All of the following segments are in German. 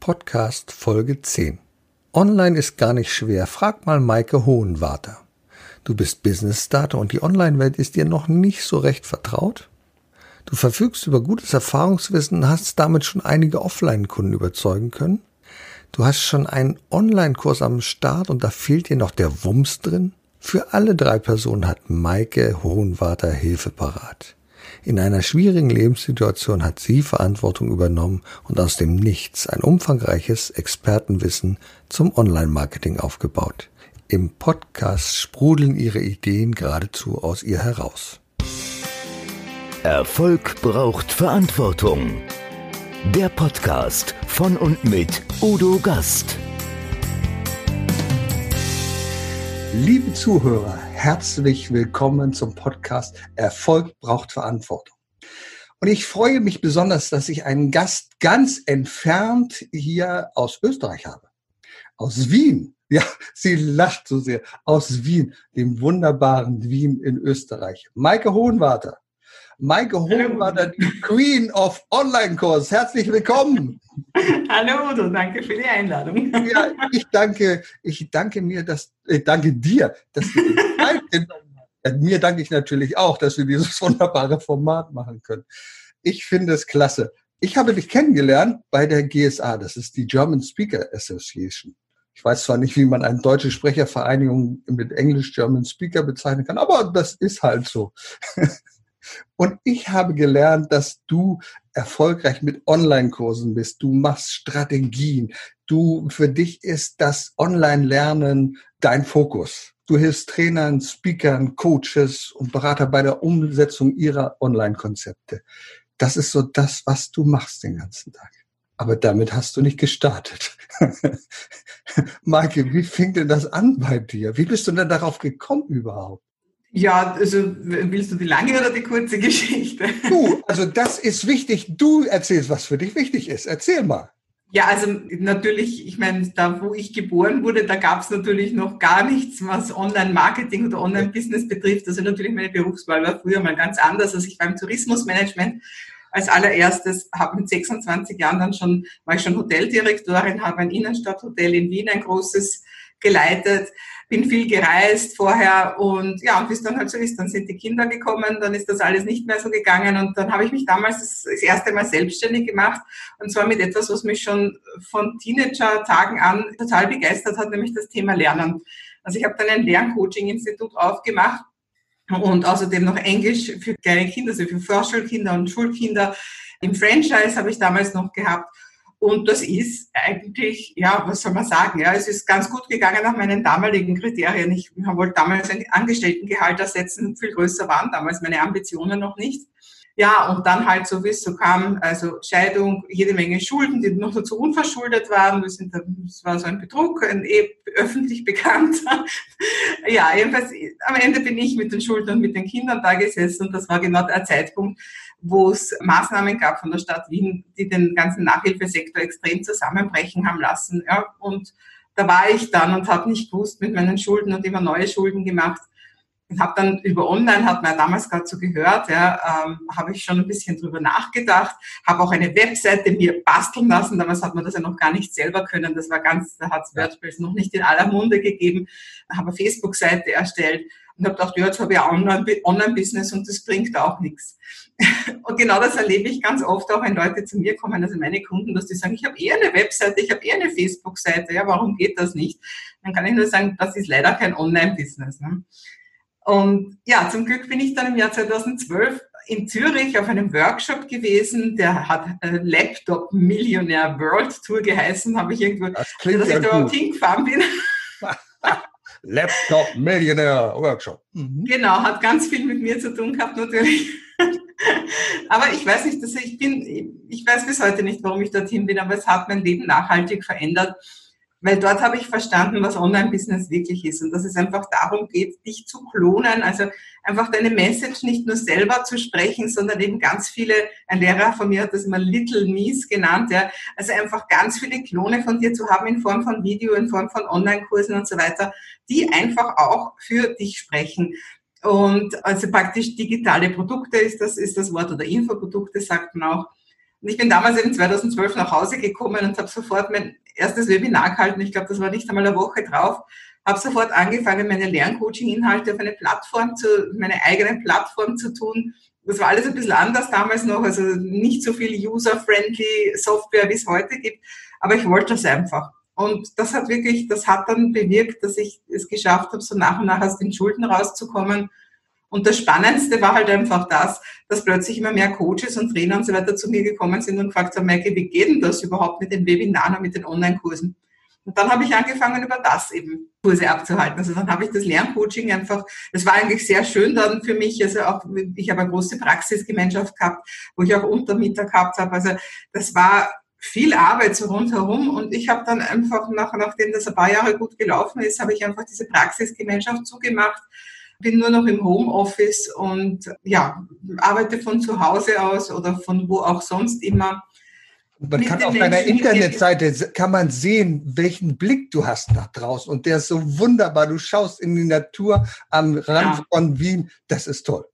Podcast Folge 10. Online ist gar nicht schwer. Frag mal Maike Hohenwarter. Du bist Business Starter und die Online-Welt ist dir noch nicht so recht vertraut? Du verfügst über gutes Erfahrungswissen und hast damit schon einige Offline-Kunden überzeugen können? Du hast schon einen Online-Kurs am Start und da fehlt dir noch der Wumms drin? Für alle drei Personen hat Maike Hohenwarter Hilfe parat. In einer schwierigen Lebenssituation hat sie Verantwortung übernommen und aus dem Nichts ein umfangreiches Expertenwissen zum Online-Marketing aufgebaut. Im Podcast sprudeln ihre Ideen geradezu aus ihr heraus. Erfolg braucht Verantwortung. Der Podcast von und mit Udo Gast. Liebe Zuhörer, herzlich willkommen zum Podcast Erfolg braucht Verantwortung. Und ich freue mich besonders, dass ich einen Gast ganz entfernt hier aus Österreich habe. Aus Wien. Ja, sie lacht so sehr. Aus Wien, dem wunderbaren Wien in Österreich. Maike Hohenwarter. Maike Hohenwarter, die Queen of Online-Kurs. Herzlich willkommen. Hallo Udo, danke für die Einladung. Ja, ich danke, ich danke mir, dass, ich danke dir, dass du Mir danke ich natürlich auch, dass wir dieses wunderbare Format machen können. Ich finde es klasse. Ich habe dich kennengelernt bei der GSA, das ist die German Speaker Association. Ich weiß zwar nicht, wie man eine deutsche Sprechervereinigung mit Englisch German Speaker bezeichnen kann, aber das ist halt so. Und ich habe gelernt, dass du erfolgreich mit Online-Kursen bist. Du machst Strategien. Du, für dich ist das Online-Lernen dein Fokus. Du hilfst Trainern, Speakern, Coaches und Berater bei der Umsetzung ihrer Online-Konzepte. Das ist so das, was du machst den ganzen Tag. Aber damit hast du nicht gestartet. Maike, wie fing denn das an bei dir? Wie bist du denn darauf gekommen überhaupt? Ja, also willst du die lange oder die kurze Geschichte? Du, also das ist wichtig. Du erzählst, was für dich wichtig ist. Erzähl mal. Ja, also natürlich, ich meine, da wo ich geboren wurde, da gab es natürlich noch gar nichts, was Online-Marketing oder Online-Business betrifft. Also natürlich meine Berufswahl war früher mal ganz anders. Also ich war im Tourismusmanagement als allererstes, habe mit 26 Jahren dann schon, war ich schon Hoteldirektorin, habe ein Innenstadthotel in Wien, ein großes geleitet, bin viel gereist vorher und ja, und bis dann halt so ist, dann sind die Kinder gekommen, dann ist das alles nicht mehr so gegangen und dann habe ich mich damals das, das erste Mal selbstständig gemacht und zwar mit etwas, was mich schon von Teenager-Tagen an total begeistert hat, nämlich das Thema Lernen. Also ich habe dann ein Lerncoaching-Institut aufgemacht und außerdem noch Englisch für kleine Kinder, also für Vorschulkinder und Schulkinder. Im Franchise habe ich damals noch gehabt und das ist eigentlich, ja, was soll man sagen? Ja, es ist ganz gut gegangen nach meinen damaligen Kriterien. Ich wollte damals ein Angestelltengehalt ersetzen, viel größer waren damals meine Ambitionen noch nicht. Ja, und dann halt so, wie es so kam, also Scheidung, jede Menge Schulden, die noch dazu unverschuldet waren. Sind, das war so ein Betrug, ein eh öffentlich bekannt. ja, jedenfalls, am Ende bin ich mit den Schulden und mit den Kindern da gesessen und das war genau der Zeitpunkt, wo es Maßnahmen gab von der Stadt Wien, die den ganzen Nachhilfesektor extrem zusammenbrechen haben lassen. Ja. Und da war ich dann und habe nicht gewusst mit meinen Schulden und immer neue Schulden gemacht. Und habe dann über Online, hat man ja damals gerade so gehört, ja, ähm, habe ich schon ein bisschen drüber nachgedacht, habe auch eine Webseite mir basteln lassen. Damals hat man das ja noch gar nicht selber können. Das war ganz, da hat es WordPress noch nicht in aller Munde gegeben. Habe eine Facebook-Seite erstellt und habe gedacht, ja, jetzt habe ich ein Online-Business und das bringt auch nichts. Und genau das erlebe ich ganz oft auch, wenn Leute zu mir kommen, also meine Kunden, dass die sagen, ich habe eher eine Webseite, ich habe eher eine Facebook-Seite, ja, warum geht das nicht? Dann kann ich nur sagen, das ist leider kein Online-Business. Ne? Und ja, zum Glück bin ich dann im Jahr 2012 in Zürich auf einem Workshop gewesen, der hat äh, Laptop Millionaire World Tour geheißen, habe ich irgendwo, das klingt dass ich da überhaupt hingefahren bin. Laptop Millionaire Workshop. Mhm. Genau, hat ganz viel mit mir zu tun gehabt natürlich. aber ich weiß nicht, dass ich bin, ich weiß bis heute nicht, warum ich dorthin bin, aber es hat mein Leben nachhaltig verändert. Weil dort habe ich verstanden, was Online-Business wirklich ist und dass es einfach darum geht, dich zu klonen, also einfach deine Message nicht nur selber zu sprechen, sondern eben ganz viele, ein Lehrer von mir hat das immer Little Me's genannt, ja, also einfach ganz viele Klone von dir zu haben in Form von Video, in Form von Online-Kursen und so weiter, die einfach auch für dich sprechen. Und also praktisch digitale Produkte ist das, ist das Wort oder Infoprodukte sagt man auch. Und ich bin damals eben 2012 nach Hause gekommen und habe sofort mein erstes Webinar gehalten. Ich glaube, das war nicht einmal eine Woche drauf. Habe sofort angefangen, meine Lerncoaching-Inhalte auf eine Plattform zu, meine eigene Plattform zu tun. Das war alles ein bisschen anders damals noch, also nicht so viel user-friendly Software, wie es heute gibt. Aber ich wollte das einfach. Und das hat wirklich, das hat dann bewirkt, dass ich es geschafft habe, so nach und nach aus den Schulden rauszukommen und das Spannendste war halt einfach das, dass plötzlich immer mehr Coaches und Trainer und so weiter zu mir gekommen sind und gefragt haben, Maike, wie geht denn das überhaupt mit den Webinaren und mit den Online-Kursen? Und dann habe ich angefangen, über das eben Kurse abzuhalten. Also dann habe ich das Lerncoaching einfach, das war eigentlich sehr schön dann für mich. Also auch, ich habe eine große Praxisgemeinschaft gehabt, wo ich auch Untermieter gehabt habe. Also das war viel Arbeit so rundherum und ich habe dann einfach, nach, nachdem das ein paar Jahre gut gelaufen ist, habe ich einfach diese Praxisgemeinschaft zugemacht bin nur noch im Homeoffice und ja, arbeite von zu Hause aus oder von wo auch sonst immer. Man kann auf deiner Internetseite kann man sehen, welchen Blick du hast nach draußen und der ist so wunderbar. Du schaust in die Natur am Rand ja. von Wien. Das ist toll.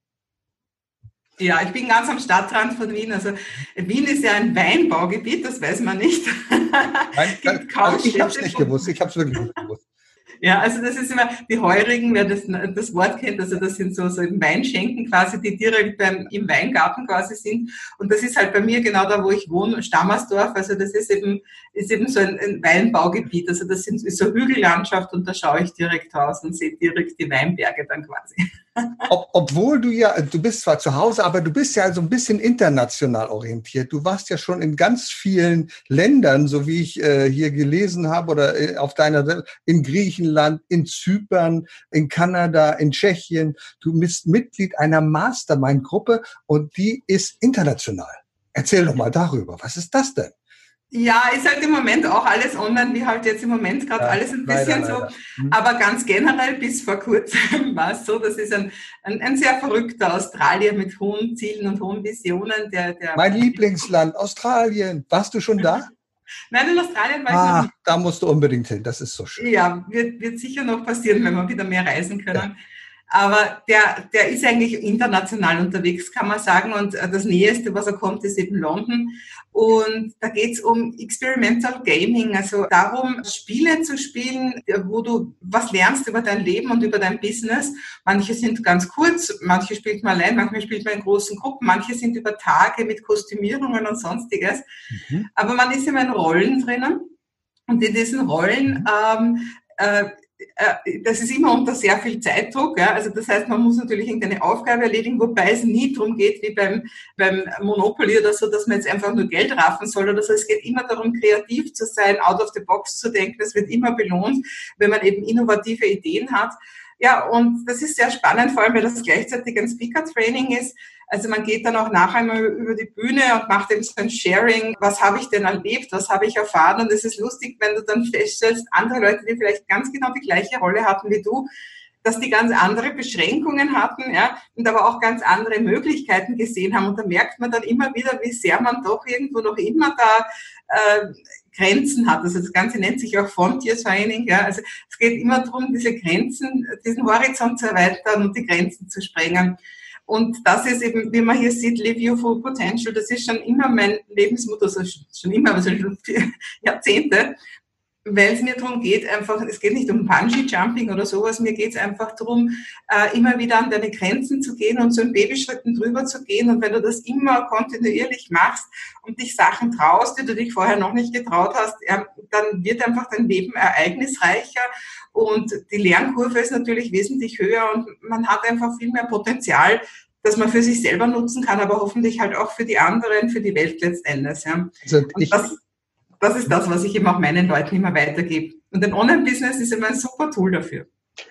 Ja, ich bin ganz am Stadtrand von Wien. Also Wien ist ja ein Weinbaugebiet, das weiß man nicht. Nein, also ich habe es nicht gewusst. Ich habe es wirklich nicht gewusst. Ja, also das ist immer, die Heurigen, wer das, das Wort kennt, also das sind so, so Weinschenken quasi, die direkt beim, im Weingarten quasi sind. Und das ist halt bei mir genau da, wo ich wohne, Stammersdorf. Also das ist eben, ist eben so ein, ein Weinbaugebiet. Also das sind, ist so Hügellandschaft und da schaue ich direkt raus und sehe direkt die Weinberge dann quasi. Ob, obwohl du ja, du bist zwar zu Hause, aber du bist ja so ein bisschen international orientiert. Du warst ja schon in ganz vielen Ländern, so wie ich äh, hier gelesen habe, oder äh, auf deiner, in Griechenland, in Zypern, in Kanada, in Tschechien. Du bist Mitglied einer Mastermind-Gruppe und die ist international. Erzähl doch mal darüber. Was ist das denn? Ja, ist halt im Moment auch alles online, wie halt jetzt im Moment gerade ja, alles ein bisschen leider, so. Mhm. Aber ganz generell bis vor kurzem war es so, das ist ein, ein, ein, sehr verrückter Australier mit hohen Zielen und hohen Visionen. Der, der mein Lieblingsland, Australien. Warst du schon da? Nein, in Australien war ich ah, noch nicht. Da musst du unbedingt hin, das ist so schön. Ja, wird, wird sicher noch passieren, wenn wir wieder mehr reisen können. Ja. Aber der, der ist eigentlich international unterwegs, kann man sagen. Und äh, das Näheste, was er kommt, ist eben London. Und da geht's um Experimental Gaming, also darum, Spiele zu spielen, wo du was lernst über dein Leben und über dein Business. Manche sind ganz kurz, manche spielt man allein, manchmal spielt man in großen Gruppen, manche sind über Tage mit Kostümierungen und sonstiges. Mhm. Aber man ist immer in Rollen drinnen. Und in diesen Rollen ähm, äh, äh, das ist immer unter sehr viel Zeitdruck. Ja? Also das heißt, man muss natürlich irgendeine Aufgabe erledigen, wobei es nie darum geht, wie beim, beim Monopoly oder so, dass man jetzt einfach nur Geld raffen soll oder so. Es geht immer darum, kreativ zu sein, out of the box zu denken. Es wird immer belohnt, wenn man eben innovative Ideen hat. Ja, und das ist sehr spannend, vor allem weil das gleichzeitig ein Speaker-Training ist. Also man geht dann auch nachher mal über die Bühne und macht eben so ein Sharing. Was habe ich denn erlebt? Was habe ich erfahren? Und es ist lustig, wenn du dann feststellst, andere Leute, die vielleicht ganz genau die gleiche Rolle hatten wie du, dass die ganz andere Beschränkungen hatten, ja, und aber auch ganz andere Möglichkeiten gesehen haben. Und da merkt man dann immer wieder, wie sehr man doch irgendwo noch immer da äh, Grenzen hat. Also das Ganze nennt sich auch Frontier Signing. Ja. Also es geht immer darum, diese Grenzen, diesen Horizont zu erweitern und die Grenzen zu sprengen. Und das ist eben, wie man hier sieht, Live Your Full Potential, das ist schon immer mein Lebensmotto, also schon immer, also schon Jahrzehnte, weil es mir darum geht, einfach, es geht nicht um Bungee-Jumping oder sowas, mir geht es einfach darum, äh, immer wieder an deine Grenzen zu gehen und so in Babyschritten drüber zu gehen. Und wenn du das immer kontinuierlich machst und dich Sachen traust, die du dich vorher noch nicht getraut hast, äh, dann wird einfach dein Leben ereignisreicher und die Lernkurve ist natürlich wesentlich höher und man hat einfach viel mehr Potenzial, das man für sich selber nutzen kann, aber hoffentlich halt auch für die anderen, für die Welt letztendlich. Ja. Also das, das ist das, was ich eben auch meinen Leuten immer weitergebe. Und ein Online-Business ist immer ein super Tool dafür.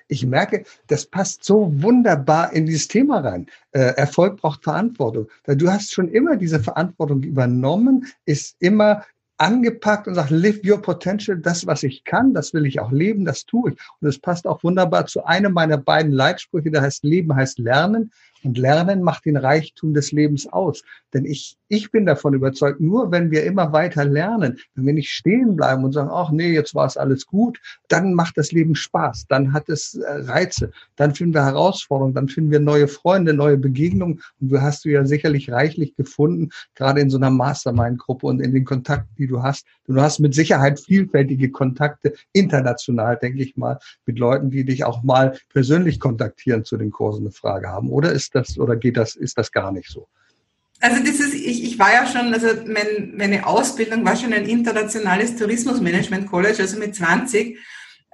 Ich merke, das passt so wunderbar in dieses Thema rein. Äh, Erfolg braucht Verantwortung. Du hast schon immer diese Verantwortung übernommen, ist immer angepackt und sagt, live your potential, das, was ich kann, das will ich auch leben, das tue ich. Und es passt auch wunderbar zu einem meiner beiden Leitsprüche, der heißt Leben heißt Lernen. Und Lernen macht den Reichtum des Lebens aus. Denn ich, ich bin davon überzeugt, nur wenn wir immer weiter lernen, wenn wir nicht stehen bleiben und sagen, ach nee, jetzt war es alles gut, dann macht das Leben Spaß, dann hat es äh, Reize, dann finden wir Herausforderungen, dann finden wir neue Freunde, neue Begegnungen. Und du hast du ja sicherlich reichlich gefunden, gerade in so einer Mastermind-Gruppe und in den Kontakten, die du hast. Du hast mit Sicherheit vielfältige Kontakte international, denke ich mal, mit Leuten, die dich auch mal persönlich kontaktieren zu den Kursen eine Frage haben. Oder ist das, oder geht das, ist das gar nicht so? Also das ist, ich, ich war ja schon, also mein, meine Ausbildung war schon ein internationales Tourismusmanagement College, also mit 20.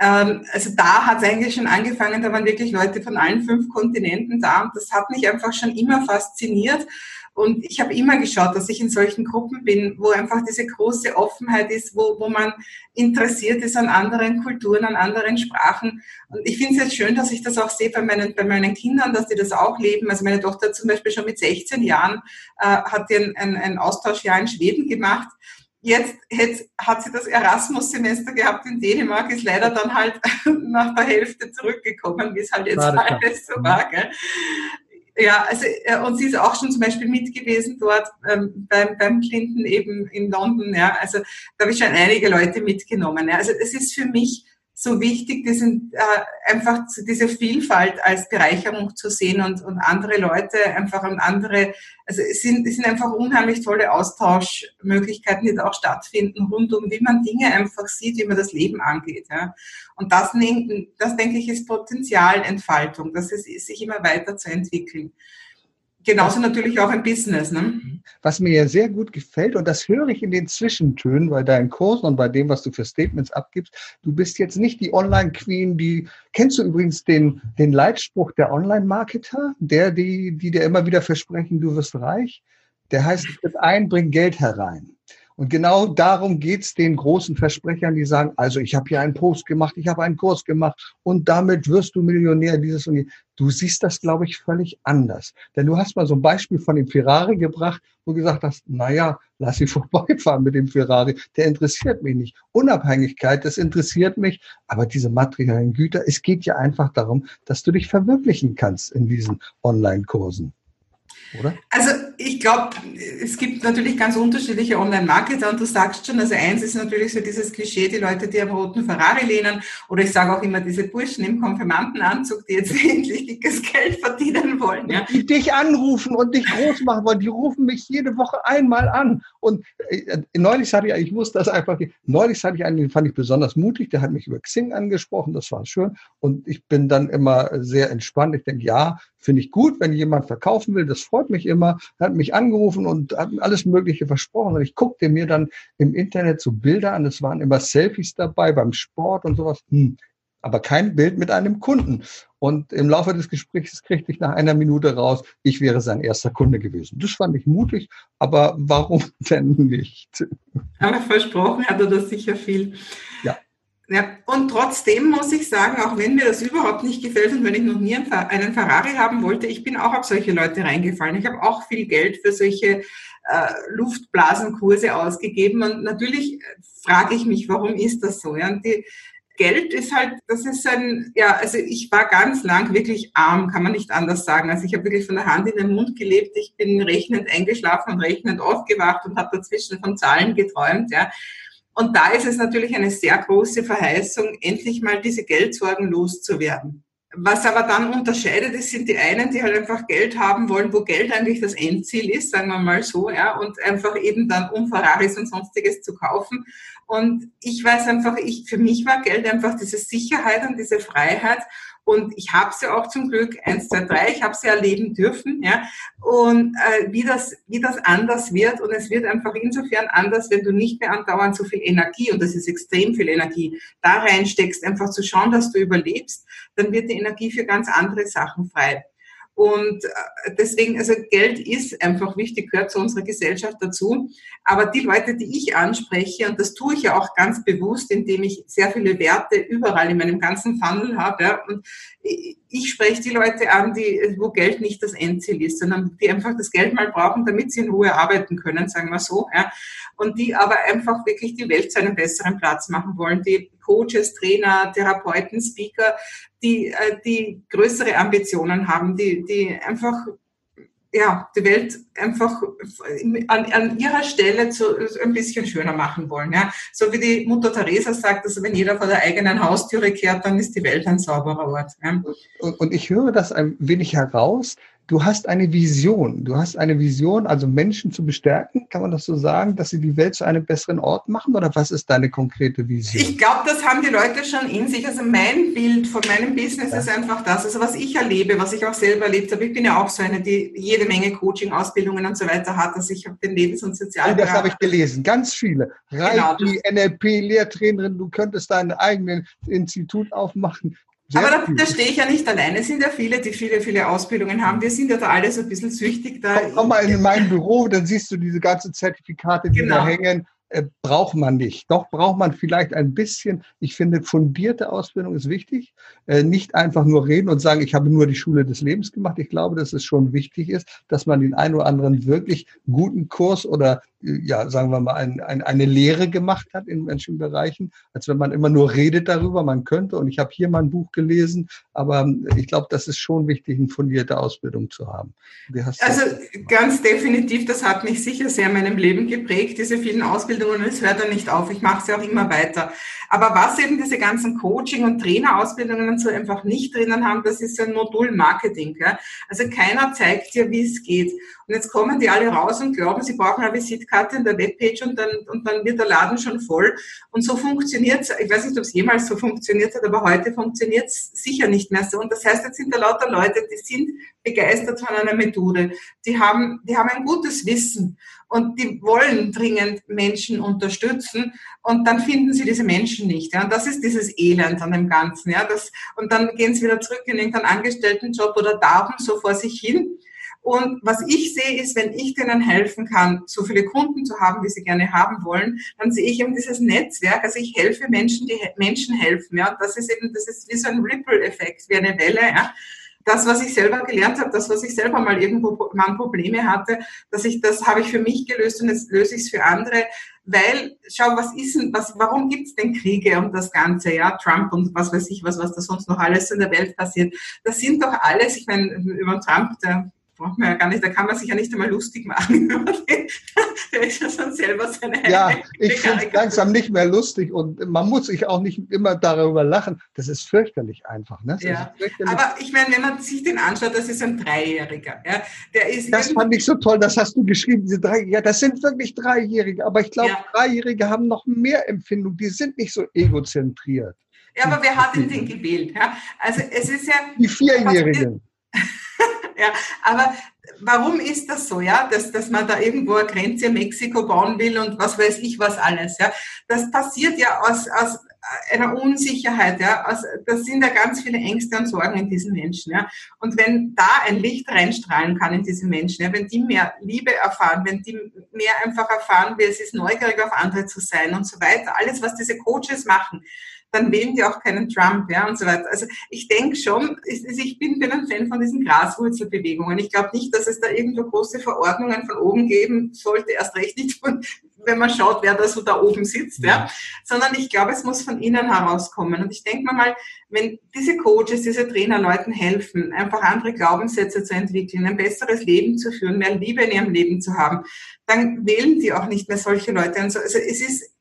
Ähm, also da hat es eigentlich schon angefangen, da waren wirklich Leute von allen fünf Kontinenten da und das hat mich einfach schon immer fasziniert. Und ich habe immer geschaut, dass ich in solchen Gruppen bin, wo einfach diese große Offenheit ist, wo, wo man interessiert ist an anderen Kulturen, an anderen Sprachen. Und ich finde es jetzt schön, dass ich das auch sehe bei meinen, bei meinen Kindern, dass die das auch leben. Also meine Tochter zum Beispiel schon mit 16 Jahren äh, hat ein, ein, ein Austauschjahr in Schweden gemacht. Jetzt hat sie das Erasmus-Semester gehabt in Dänemark, ist leider dann halt nach der Hälfte zurückgekommen, wie es halt jetzt alles so war. Gell? Ja, also äh, und sie ist auch schon zum Beispiel mit gewesen dort ähm, beim, beim Clinton eben in London. Ja, also da habe ich schon einige Leute mitgenommen. Ja. Also es ist für mich so wichtig, diesen, äh, einfach diese Vielfalt als Bereicherung zu sehen und, und andere Leute einfach und andere, also es sind, es sind einfach unheimlich tolle Austauschmöglichkeiten, die da auch stattfinden, rund um wie man Dinge einfach sieht, wie man das Leben angeht. Ja. Und das, das denke ich, ist Potenzialentfaltung, dass es sich immer weiter zu entwickeln genauso natürlich auch ein Business. Ne? Was mir ja sehr gut gefällt, und das höre ich in den Zwischentönen bei deinen Kursen und bei dem, was du für Statements abgibst, du bist jetzt nicht die Online-Queen, die, kennst du übrigens den, den Leitspruch der Online-Marketer, der, die, die dir immer wieder versprechen, du wirst reich? Der heißt, tritt ein, bring Geld herein. Und genau darum geht's den großen Versprechern, die sagen, also ich habe hier einen Post gemacht, ich habe einen Kurs gemacht und damit wirst du Millionär dieses und jenes. Du siehst das, glaube ich, völlig anders. Denn du hast mal so ein Beispiel von dem Ferrari gebracht, wo du gesagt hast, naja, lass sie vorbeifahren mit dem Ferrari. Der interessiert mich nicht. Unabhängigkeit, das interessiert mich. Aber diese materiellen Güter, es geht ja einfach darum, dass du dich verwirklichen kannst in diesen Online-Kursen oder? Also ich glaube, es gibt natürlich ganz unterschiedliche Online-Marketer und du sagst schon, also eins ist natürlich so dieses Klischee, die Leute, die am roten Ferrari lehnen oder ich sage auch immer diese Burschen im Konfirmandenanzug, die jetzt endlich dickes Geld verdienen wollen. Ja. Die dich anrufen und dich groß machen wollen, die rufen mich jede Woche einmal an und äh, neulich hatte ich, ich muss das einfach, neulich hatte ich einen, den fand ich besonders mutig, der hat mich über Xing angesprochen, das war schön und ich bin dann immer sehr entspannt. Ich denke, ja, finde ich gut, wenn jemand verkaufen will, das freut mich immer. Er hat mich angerufen und hat alles Mögliche versprochen. Und ich guckte mir dann im Internet so Bilder an. Es waren immer Selfies dabei beim Sport und sowas. Hm, aber kein Bild mit einem Kunden. Und im Laufe des Gesprächs kriegte ich nach einer Minute raus, ich wäre sein erster Kunde gewesen. Das fand ich mutig, aber warum denn nicht? Aber versprochen hat er das sicher viel. Ja. Ja, und trotzdem muss ich sagen, auch wenn mir das überhaupt nicht gefällt und wenn ich noch nie einen Ferrari haben wollte, ich bin auch auf solche Leute reingefallen. Ich habe auch viel Geld für solche äh, Luftblasenkurse ausgegeben und natürlich frage ich mich, warum ist das so? Ja, und die, Geld ist halt, das ist ein, ja, also ich war ganz lang wirklich arm, kann man nicht anders sagen. Also ich habe wirklich von der Hand in den Mund gelebt. Ich bin rechnend eingeschlafen und rechnend aufgewacht und habe dazwischen von Zahlen geträumt, ja. Und da ist es natürlich eine sehr große Verheißung, endlich mal diese Geldsorgen loszuwerden. Was aber dann unterscheidet, ist, sind die einen, die halt einfach Geld haben wollen, wo Geld eigentlich das Endziel ist, sagen wir mal so, ja, und einfach eben dann um Ferraris und sonstiges zu kaufen. Und ich weiß einfach, ich, für mich war Geld einfach diese Sicherheit und diese Freiheit. Und ich habe sie auch zum Glück, eins, zwei, drei, ich habe sie erleben dürfen, ja. Und äh, wie, das, wie das anders wird. Und es wird einfach insofern anders, wenn du nicht mehr andauernd so viel Energie, und das ist extrem viel Energie, da reinsteckst, einfach zu schauen, dass du überlebst, dann wird die Energie für ganz andere Sachen frei. Und äh, deswegen, also Geld ist einfach wichtig, gehört zu unserer Gesellschaft dazu. Aber die Leute, die ich anspreche, und das tue ich ja auch ganz bewusst, indem ich sehr viele Werte überall in meinem ganzen Funnel habe, ja, und ich spreche die Leute an, die, wo Geld nicht das Endziel ist, sondern die einfach das Geld mal brauchen, damit sie in Ruhe arbeiten können, sagen wir so. Ja. Und die aber einfach wirklich die Welt zu einem besseren Platz machen wollen, die Coaches, Trainer, Therapeuten, Speaker, die, äh, die größere Ambitionen haben, die, die einfach ja, die Welt einfach an, an ihrer Stelle zu, ein bisschen schöner machen wollen. Ja. So wie die Mutter Teresa sagt, also wenn jeder vor der eigenen Haustüre kehrt, dann ist die Welt ein sauberer Ort. Ja. Und, und ich höre das ein wenig heraus, du hast eine Vision. Du hast eine Vision, also Menschen zu bestärken, kann man das so sagen, dass sie die Welt zu einem besseren Ort machen? Oder was ist deine konkrete Vision? Ich glaube, das haben die Leute schon in sich. Also mein Bild von meinem Business ja. ist einfach das. Also was ich erlebe, was ich auch selber erlebt habe. Ich bin ja auch so eine, die jede Menge Coaching, Ausbildungen und so weiter hat. Also ich habe den Lebens- und Sozialbereich. Das habe ich gelesen. Ganz viele. Reiki, genau. NLP, Lehrtrainerin. Du könntest dein eigenes Institut aufmachen. Sehr Aber da, da stehe ich ja nicht alleine. Es sind ja viele, die viele, viele Ausbildungen haben. Wir sind ja da alle so ein bisschen süchtig. Da komm, komm mal in mein Büro, dann siehst du diese ganzen Zertifikate, die genau. da hängen. Äh, braucht man nicht. Doch braucht man vielleicht ein bisschen. Ich finde, fundierte Ausbildung ist wichtig. Äh, nicht einfach nur reden und sagen, ich habe nur die Schule des Lebens gemacht. Ich glaube, dass es schon wichtig ist, dass man den einen oder anderen wirklich guten Kurs oder ja, sagen wir mal, ein, ein, eine Lehre gemacht hat in manchen Bereichen, als wenn man immer nur redet darüber, man könnte. Und ich habe hier mal ein Buch gelesen, aber ich glaube, das ist schon wichtig, eine fundierte Ausbildung zu haben. also ganz definitiv, das hat mich sicher sehr in meinem Leben geprägt, diese vielen Ausbildungen. Und es hört dann nicht auf. Ich mache sie auch immer weiter. Aber was eben diese ganzen Coaching- und Trainerausbildungen so einfach nicht drinnen haben, das ist ein Modul-Marketing. Ja? Also keiner zeigt dir, wie es geht. Und jetzt kommen die alle raus und glauben, sie brauchen eine Visitkarte in der Webpage und dann, und dann wird der Laden schon voll. Und so funktioniert es. Ich weiß nicht, ob es jemals so funktioniert hat, aber heute funktioniert es sicher nicht mehr so. Und das heißt, jetzt sind da lauter Leute, die sind begeistert von einer Methode. Die haben, die haben ein gutes Wissen und die wollen dringend Menschen unterstützen und dann finden sie diese Menschen nicht. Ja. Und das ist dieses Elend an dem Ganzen. Ja. Das, und dann gehen sie wieder zurück in irgendeinen Angestelltenjob oder darben so vor sich hin und was ich sehe, ist, wenn ich denen helfen kann, so viele Kunden zu haben, wie sie gerne haben wollen, dann sehe ich eben dieses Netzwerk. Also ich helfe Menschen, die Menschen helfen. Ja, das ist eben, das ist wie so ein Ripple-Effekt, wie eine Welle. Ja das, was ich selber gelernt habe, das, was ich selber mal irgendwo mal Probleme hatte, dass ich das habe ich für mich gelöst und jetzt löse ich es für andere, weil schau, was ist denn, was, warum gibt's denn Kriege und das Ganze, ja, Trump und was weiß ich, was was da sonst noch alles in der Welt passiert. Das sind doch alles, ich meine über Trump, der braucht man ja gar nicht, da kann man sich ja nicht einmal lustig machen. der ist ja schon selber seine Ja, ich finde es langsam nicht mehr lustig und man muss sich auch nicht immer darüber lachen. Das ist fürchterlich einfach. Ne? Ja. Aber ich meine, wenn man sich den anschaut, das ist ein Dreijähriger. Ja? Der ist das fand ich so toll, das hast du geschrieben, diese drei, ja, das sind wirklich Dreijährige, aber ich glaube, ja. Dreijährige haben noch mehr Empfindung, die sind nicht so egozentriert. Ja, aber wer hat denn den gewählt? Ja? Also es ist ja... Die Vierjährigen. Ja, aber warum ist das so, ja, dass, dass man da irgendwo eine Grenze in Mexiko bauen will und was weiß ich was alles, ja? Das passiert ja aus, aus einer Unsicherheit, ja, aus, das sind ja ganz viele Ängste und Sorgen in diesen Menschen, ja. Und wenn da ein Licht reinstrahlen kann in diese Menschen, ja, wenn die mehr Liebe erfahren, wenn die mehr einfach erfahren, wie es ist, neugierig auf andere zu sein und so weiter, alles, was diese Coaches machen, dann wählen die auch keinen Trump, ja, und so weiter. Also ich denke schon, ich bin, bin ein Fan von diesen Graswurzelbewegungen. Ich glaube nicht, dass es da irgendwo große Verordnungen von oben geben sollte, erst recht nicht von, wenn man schaut, wer da so da oben sitzt, ja, sondern ich glaube, es muss von innen herauskommen. Und ich denke mir mal, wenn diese Coaches, diese Trainer Leuten helfen, einfach andere Glaubenssätze zu entwickeln, ein besseres Leben zu führen, mehr Liebe in ihrem Leben zu haben, dann wählen die auch nicht mehr solche Leute. Also es ist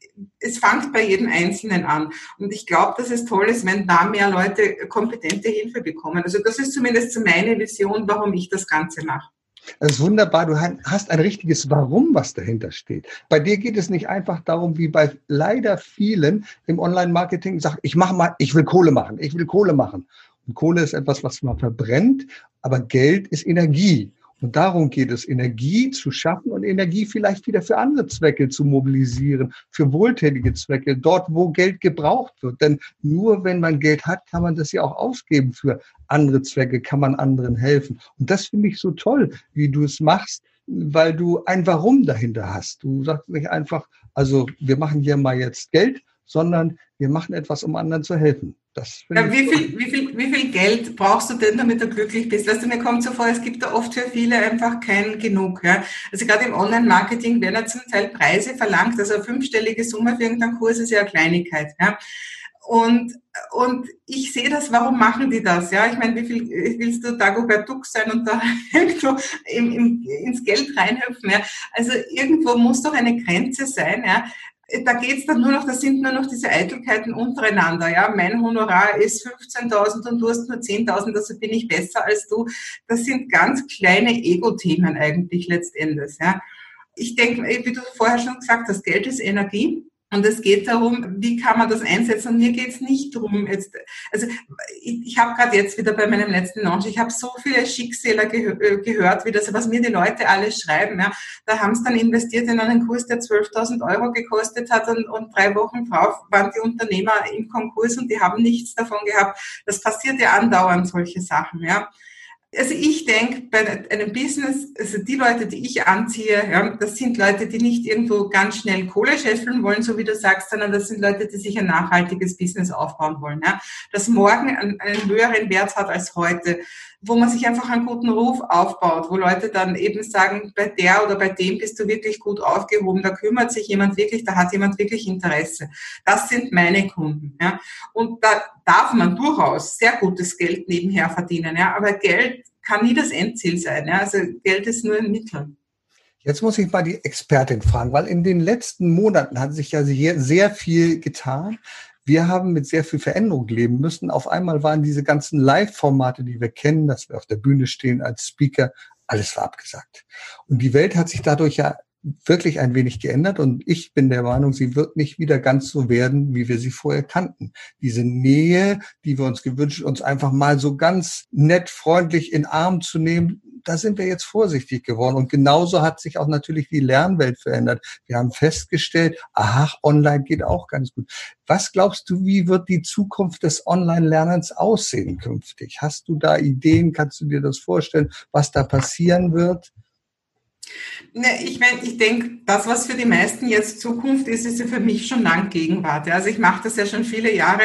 es fängt bei jedem Einzelnen an. Und ich glaube, dass es toll ist, wenn da mehr Leute kompetente Hilfe bekommen. Also das ist zumindest meine Vision, warum ich das Ganze mache. Das ist wunderbar. Du hast ein richtiges Warum, was dahinter steht. Bei dir geht es nicht einfach darum, wie bei leider vielen im Online-Marketing sagt, ich mache mal, ich will Kohle machen, ich will Kohle machen. Und Kohle ist etwas, was man verbrennt, aber Geld ist Energie. Und darum geht es, Energie zu schaffen und Energie vielleicht wieder für andere Zwecke zu mobilisieren, für wohltätige Zwecke, dort, wo Geld gebraucht wird. Denn nur wenn man Geld hat, kann man das ja auch ausgeben für andere Zwecke, kann man anderen helfen. Und das finde ich so toll, wie du es machst, weil du ein Warum dahinter hast. Du sagst nicht einfach, also wir machen hier mal jetzt Geld, sondern wir machen etwas, um anderen zu helfen. Ja, wie, viel, wie, viel, wie viel Geld brauchst du denn, damit du glücklich bist? Weißt du, mir kommt so vor, es gibt da oft für viele einfach kein Genug. Ja? Also gerade im Online-Marketing werden ja zum Teil Preise verlangt, also eine fünfstellige Summe für irgendeinen Kurs ist ja eine Kleinigkeit. Ja? Und, und ich sehe das, warum machen die das? Ja, ich meine, wie viel willst du Dagobert Duck sein und da irgendwo im, im, ins Geld reinhüpfen? Ja? Also irgendwo muss doch eine Grenze sein. Ja? Da geht's dann nur noch, das sind nur noch diese Eitelkeiten untereinander. Ja, mein Honorar ist 15.000 und du hast nur 10.000, also bin ich besser als du. Das sind ganz kleine Ego-Themen eigentlich letztendlich. Ja. Ich denke, wie du vorher schon gesagt hast, Geld ist Energie. Und es geht darum, wie kann man das einsetzen. Und mir geht es nicht darum, jetzt, also ich, ich habe gerade jetzt wieder bei meinem letzten Launch, ich habe so viele Schicksale gehö äh, gehört, wie das, was mir die Leute alles schreiben. Ja. Da haben es dann investiert in einen Kurs, der 12.000 Euro gekostet hat und, und drei Wochen drauf waren die Unternehmer im Konkurs und die haben nichts davon gehabt. Das passiert ja andauernd, solche Sachen. Ja. Also ich denke, bei einem Business, also die Leute, die ich anziehe, ja, das sind Leute, die nicht irgendwo ganz schnell Kohle scheffeln wollen, so wie du sagst, sondern das sind Leute, die sich ein nachhaltiges Business aufbauen wollen, ja, das morgen einen, höheren Wert hat als heute, wo man sich einfach einen guten Ruf aufbaut, wo Leute dann eben sagen, bei der oder bei dem bist du wirklich gut aufgehoben, da kümmert sich jemand wirklich, da hat jemand wirklich Interesse. Das sind meine Kunden. Ja. Und da darf man durchaus sehr gutes Geld nebenher verdienen. Ja. Aber Geld kann nie das Endziel sein. Ja. Also Geld ist nur ein Mittel. Jetzt muss ich mal die Expertin fragen, weil in den letzten Monaten hat sich ja sehr viel getan. Wir haben mit sehr viel Veränderung leben müssen. Auf einmal waren diese ganzen Live-Formate, die wir kennen, dass wir auf der Bühne stehen als Speaker, alles war abgesagt. Und die Welt hat sich dadurch ja wirklich ein wenig geändert und ich bin der Meinung, sie wird nicht wieder ganz so werden, wie wir sie vorher kannten. Diese Nähe, die wir uns gewünscht, uns einfach mal so ganz nett, freundlich in Arm zu nehmen, da sind wir jetzt vorsichtig geworden. Und genauso hat sich auch natürlich die Lernwelt verändert. Wir haben festgestellt, aha, online geht auch ganz gut. Was glaubst du, wie wird die Zukunft des Online-Lernens aussehen künftig? Hast du da Ideen? Kannst du dir das vorstellen, was da passieren wird? Ich meine, ich denke, das, was für die meisten jetzt Zukunft ist, ist ja für mich schon lang Gegenwart. Also ich mache das ja schon viele Jahre.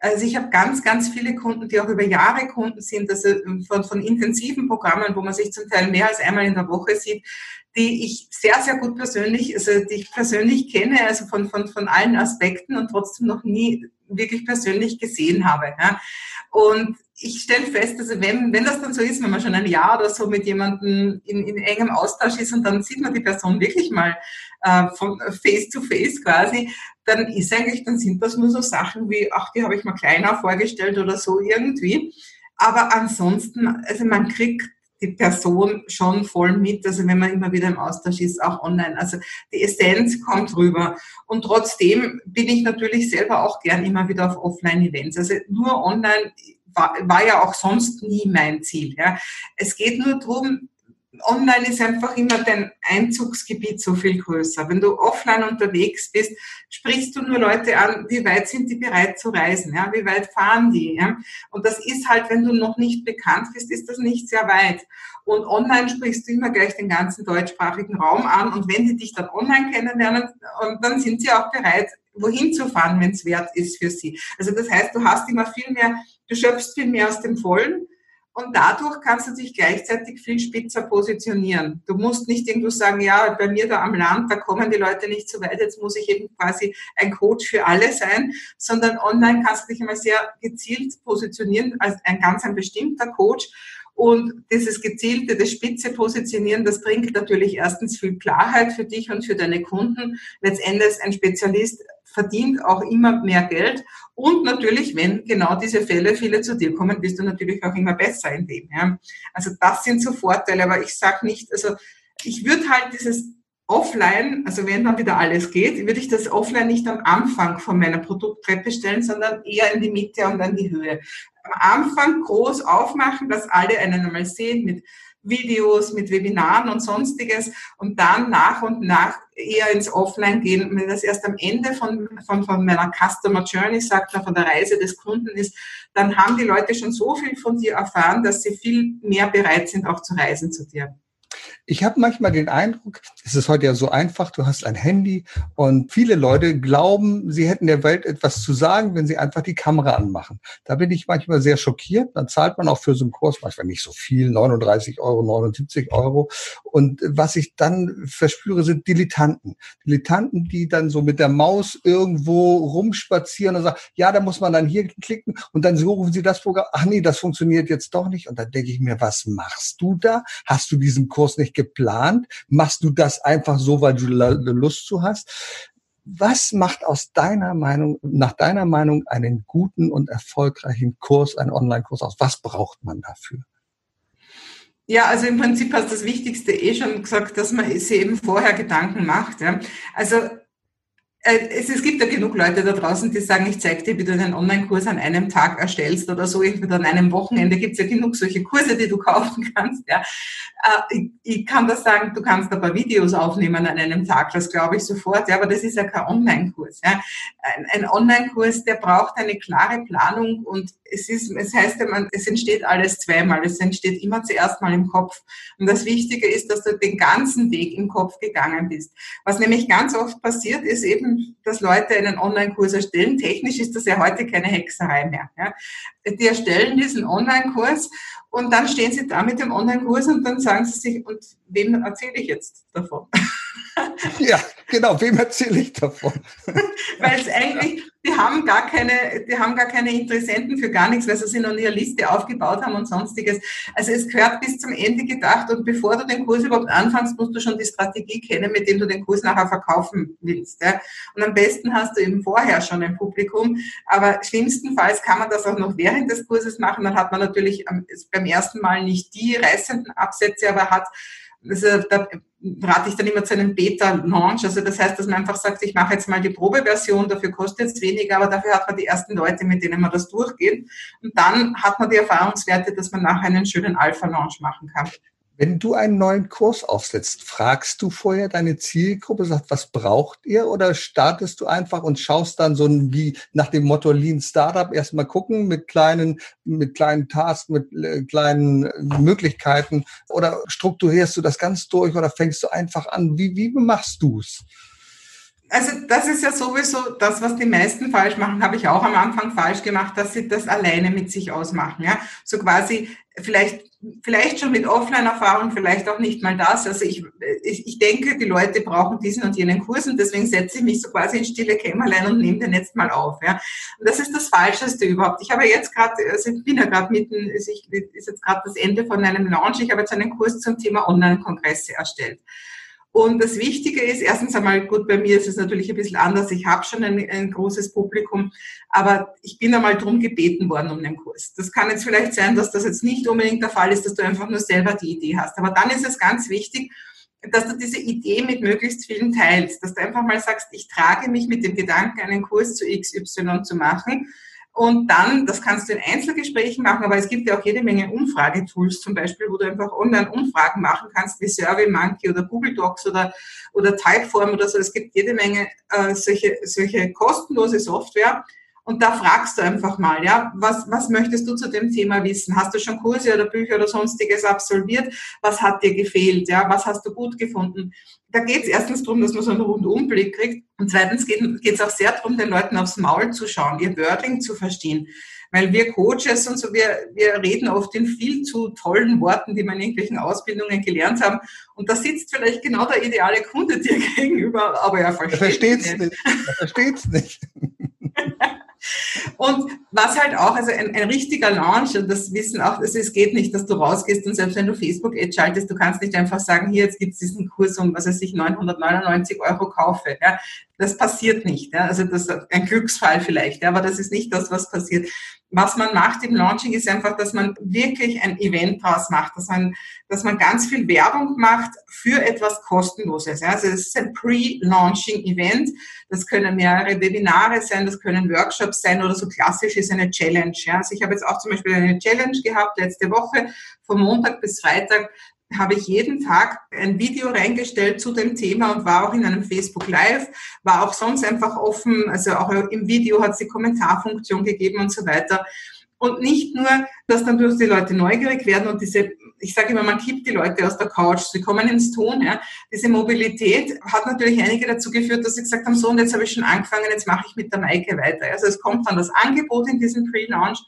Also ich habe ganz, ganz viele Kunden, die auch über Jahre Kunden sind, also von, von intensiven Programmen, wo man sich zum Teil mehr als einmal in der Woche sieht, die ich sehr, sehr gut persönlich, also die ich persönlich kenne, also von, von, von allen Aspekten und trotzdem noch nie wirklich persönlich gesehen habe. Ja. Und ich stelle fest, also wenn, wenn das dann so ist, wenn man schon ein Jahr oder so mit jemandem in, in engem Austausch ist und dann sieht man die Person wirklich mal äh, von face to face quasi, dann ist eigentlich, dann sind das nur so Sachen wie, ach, die habe ich mal kleiner vorgestellt oder so irgendwie. Aber ansonsten, also man kriegt die Person schon voll mit, also wenn man immer wieder im Austausch ist, auch online. Also die Essenz kommt rüber. Und trotzdem bin ich natürlich selber auch gern immer wieder auf Offline-Events. Also nur online war, war ja auch sonst nie mein Ziel. Ja. Es geht nur darum, online ist einfach immer dein Einzugsgebiet so viel größer. Wenn du offline unterwegs bist, sprichst du nur Leute an, wie weit sind die bereit zu reisen, ja, wie weit fahren die, ja. Und das ist halt, wenn du noch nicht bekannt bist, ist das nicht sehr weit. Und online sprichst du immer gleich den ganzen deutschsprachigen Raum an und wenn die dich dann online kennenlernen, dann sind sie auch bereit, wohin zu fahren, wenn es wert ist für sie. Also das heißt, du hast immer viel mehr, du schöpfst viel mehr aus dem Vollen und dadurch kannst du dich gleichzeitig viel spitzer positionieren. Du musst nicht irgendwo sagen, ja, bei mir da am Land, da kommen die Leute nicht so weit, jetzt muss ich eben quasi ein Coach für alle sein, sondern online kannst du dich immer sehr gezielt positionieren als ein ganz ein bestimmter Coach. Und dieses gezielte, das spitze Positionieren, das bringt natürlich erstens viel Klarheit für dich und für deine Kunden. Letztendlich ein Spezialist verdient auch immer mehr Geld. Und natürlich, wenn genau diese Fälle viele zu dir kommen, bist du natürlich auch immer besser in dem. Ja. Also das sind so Vorteile, aber ich sage nicht, also ich würde halt dieses Offline, also wenn dann wieder alles geht, würde ich das Offline nicht am Anfang von meiner Produkttreppe stellen, sondern eher in die Mitte und dann die Höhe. Am Anfang groß aufmachen, dass alle einen einmal sehen mit Videos, mit Webinaren und sonstiges und dann nach und nach eher ins Offline gehen. Wenn das erst am Ende von, von, von meiner Customer Journey, sagt man, von der Reise des Kunden ist, dann haben die Leute schon so viel von dir erfahren, dass sie viel mehr bereit sind, auch zu reisen zu dir. Ich habe manchmal den Eindruck, es ist heute ja so einfach, du hast ein Handy und viele Leute glauben, sie hätten der Welt etwas zu sagen, wenn sie einfach die Kamera anmachen. Da bin ich manchmal sehr schockiert. Dann zahlt man auch für so einen Kurs manchmal nicht so viel, 39 Euro, 79 Euro. Und was ich dann verspüre, sind Dilettanten. Dilettanten, die dann so mit der Maus irgendwo rumspazieren und sagen, ja, da muss man dann hier klicken und dann suchen sie das Programm. Ach nee, das funktioniert jetzt doch nicht. Und dann denke ich mir, was machst du da? Hast du diesen Kurs nicht geplant? Machst du das einfach so, weil du Lust zu hast? Was macht aus deiner Meinung, nach deiner Meinung einen guten und erfolgreichen Kurs, einen Online-Kurs aus? Was braucht man dafür? Ja, also im Prinzip hast du das Wichtigste eh schon gesagt, dass man sich eben vorher Gedanken macht. Ja. Also es, es, gibt ja genug Leute da draußen, die sagen, ich zeige dir, wie du einen Online-Kurs an einem Tag erstellst oder so, entweder an einem Wochenende gibt es ja genug solche Kurse, die du kaufen kannst. Ja. Äh, ich, ich kann das sagen, du kannst ein paar Videos aufnehmen an einem Tag, das glaube ich sofort, ja, aber das ist ja kein Online-Kurs. Ja. Ein, ein Online-Kurs, der braucht eine klare Planung und es ist, es heißt ja, man, es entsteht alles zweimal. Es entsteht immer zuerst mal im Kopf. Und das Wichtige ist, dass du den ganzen Weg im Kopf gegangen bist. Was nämlich ganz oft passiert, ist eben, dass Leute einen Online-Kurs erstellen. Technisch ist das ja heute keine Hexerei mehr. Ja. Die erstellen diesen Online-Kurs und dann stehen sie da mit dem Online-Kurs und dann sagen sie sich, und wem erzähle ich jetzt davon? Ja, genau, wem erzähle ich davon? Weil es eigentlich, die haben gar keine, die haben gar keine Interessenten für gar nichts, weil sie sich noch nie eine Liste aufgebaut haben und sonstiges. Also es gehört bis zum Ende gedacht und bevor du den Kurs überhaupt anfängst, musst du schon die Strategie kennen, mit dem du den Kurs nachher verkaufen willst. Ja? Und am besten hast du eben vorher schon ein Publikum, aber schlimmstenfalls kann man das auch noch während des Kurses machen, dann hat man natürlich beim ersten Mal nicht die reißenden Absätze, aber hat also da rate ich dann immer zu einem Beta-Launch. Also das heißt, dass man einfach sagt, ich mache jetzt mal die Probeversion, dafür kostet es weniger, aber dafür hat man die ersten Leute, mit denen man das durchgeht. Und dann hat man die Erfahrungswerte, dass man nachher einen schönen Alpha-Launch machen kann. Wenn du einen neuen Kurs aufsetzt, fragst du vorher deine Zielgruppe, sagt, was braucht ihr? Oder startest du einfach und schaust dann so wie nach dem Motto Lean Startup erstmal gucken mit kleinen, mit kleinen Tasks, mit äh, kleinen äh, Möglichkeiten? Oder strukturierst du das ganz durch oder fängst du einfach an? Wie, wie machst du's? Also das ist ja sowieso das, was die meisten falsch machen, habe ich auch am Anfang falsch gemacht, dass sie das alleine mit sich ausmachen. Ja? So quasi vielleicht, vielleicht schon mit Offline-Erfahrung, vielleicht auch nicht mal das. Also ich, ich, ich denke, die Leute brauchen diesen und jenen Kurs und deswegen setze ich mich so quasi in stille Kämmerlein und nehme den jetzt mal auf. Ja? Und das ist das Falscheste überhaupt. Ich habe jetzt gerade, also ich bin ja gerade mitten, also ich, ist jetzt gerade das Ende von einem Launch, ich habe jetzt einen Kurs zum Thema Online-Kongresse erstellt. Und das Wichtige ist, erstens einmal, gut, bei mir ist es natürlich ein bisschen anders. Ich habe schon ein, ein, großes Publikum, aber ich bin einmal drum gebeten worden um den Kurs. Das kann jetzt vielleicht sein, dass das jetzt nicht unbedingt der Fall ist, dass du einfach nur selber die Idee hast. Aber dann ist es ganz wichtig, dass du diese Idee mit möglichst vielen teilst, dass du einfach mal sagst, ich trage mich mit dem Gedanken, einen Kurs zu XY zu machen und dann, das kannst du in Einzelgesprächen machen, aber es gibt ja auch jede Menge Umfragetools zum Beispiel, wo du einfach online Umfragen machen kannst, wie SurveyMonkey oder Google Docs oder, oder Typeform oder so. Es gibt jede Menge äh, solche, solche kostenlose Software, und da fragst du einfach mal, ja, was, was möchtest du zu dem Thema wissen? Hast du schon Kurse oder Bücher oder sonstiges absolviert? Was hat dir gefehlt? Ja, was hast du gut gefunden? Da geht es erstens darum, dass man so einen Rundumblick kriegt. Und zweitens geht es auch sehr darum, den Leuten aufs Maul zu schauen, ihr Wording zu verstehen. Weil wir Coaches und so, wir, wir reden oft in viel zu tollen Worten, die wir in irgendwelchen Ausbildungen gelernt haben. Und da sitzt vielleicht genau der ideale Kunde dir gegenüber, aber er versteht es nicht. Er versteht es nicht. Und was halt auch, also ein, ein, richtiger Launch, und das wissen auch, also es geht nicht, dass du rausgehst und selbst wenn du Facebook-Ad schaltest, du kannst nicht einfach sagen, hier, jetzt gibt es diesen Kurs um, was weiß ich, 999 Euro kaufe. Ja. Das passiert nicht. Ja. Also das ist ein Glücksfall vielleicht, ja, aber das ist nicht das, was passiert. Was man macht im Launching ist einfach, dass man wirklich ein Event draus macht, dass man, dass man ganz viel Werbung macht für etwas Kostenloses. Also es ist ein Pre-Launching-Event. Das können mehrere Webinare sein, das können Workshops sein oder so klassisch ist eine Challenge. Also ich habe jetzt auch zum Beispiel eine Challenge gehabt letzte Woche, von Montag bis Freitag habe ich jeden Tag ein Video reingestellt zu dem Thema und war auch in einem Facebook Live, war auch sonst einfach offen, also auch im Video hat es die Kommentarfunktion gegeben und so weiter. Und nicht nur, dass dann durch die Leute neugierig werden und diese ich sage immer, man kippt die Leute aus der Couch, sie kommen ins Tun. Ja. Diese Mobilität hat natürlich einige dazu geführt, dass sie gesagt haben, so und jetzt habe ich schon angefangen, jetzt mache ich mit der Maike weiter. Also es kommt dann das Angebot in diesem Pre-Launch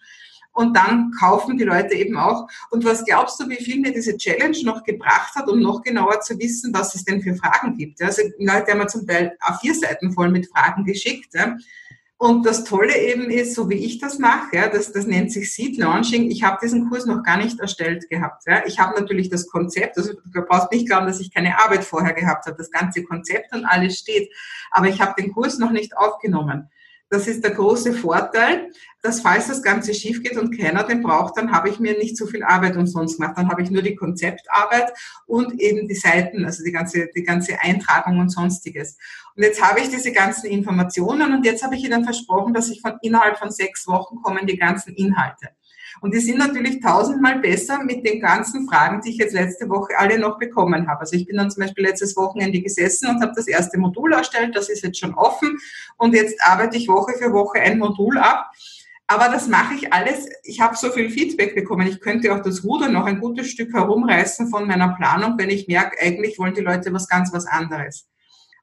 und dann kaufen die Leute eben auch. Und was glaubst du, wie viel mir diese Challenge noch gebracht hat, um noch genauer zu wissen, was es denn für Fragen gibt? Also Leute haben mir zum Teil A4-Seiten voll mit Fragen geschickt. Und das Tolle eben ist, so wie ich das mache, ja, das, das nennt sich Seed Launching. Ich habe diesen Kurs noch gar nicht erstellt gehabt. Ja. Ich habe natürlich das Konzept, also du brauchst nicht glauben, dass ich keine Arbeit vorher gehabt habe. Das ganze Konzept und alles steht. Aber ich habe den Kurs noch nicht aufgenommen. Das ist der große Vorteil, dass falls das Ganze schief geht und keiner den braucht, dann habe ich mir nicht so viel Arbeit umsonst gemacht. Dann habe ich nur die Konzeptarbeit und eben die Seiten, also die ganze, die ganze Eintragung und sonstiges. Und jetzt habe ich diese ganzen Informationen und jetzt habe ich Ihnen versprochen, dass ich von innerhalb von sechs Wochen kommen die ganzen Inhalte. Und die sind natürlich tausendmal besser mit den ganzen Fragen, die ich jetzt letzte Woche alle noch bekommen habe. Also ich bin dann zum Beispiel letztes Wochenende gesessen und habe das erste Modul erstellt, das ist jetzt schon offen und jetzt arbeite ich Woche für Woche ein Modul ab. Aber das mache ich alles. Ich habe so viel Feedback bekommen. Ich könnte auch das Ruder noch ein gutes Stück herumreißen von meiner Planung, wenn ich merke, eigentlich wollen die Leute was ganz was anderes.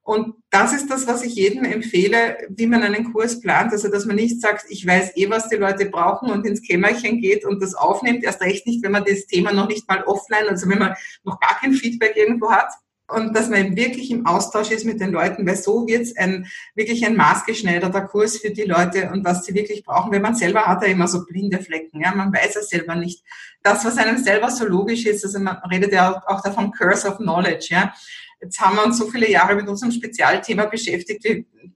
Und das ist das, was ich jedem empfehle, wie man einen Kurs plant. Also, dass man nicht sagt, ich weiß eh, was die Leute brauchen und ins Kämmerchen geht und das aufnimmt. Erst recht nicht, wenn man das Thema noch nicht mal offline, also wenn man noch gar kein Feedback irgendwo hat. Und dass man wirklich im Austausch ist mit den Leuten, weil so wird es ein, wirklich ein maßgeschneiderter Kurs für die Leute und was sie wirklich brauchen. Wenn man selber hat ja immer so blinde Flecken, ja, man weiß es selber nicht. Das, was einem selber so logisch ist, also man redet ja auch davon Curse of Knowledge, ja Jetzt haben wir uns so viele Jahre mit unserem Spezialthema beschäftigt,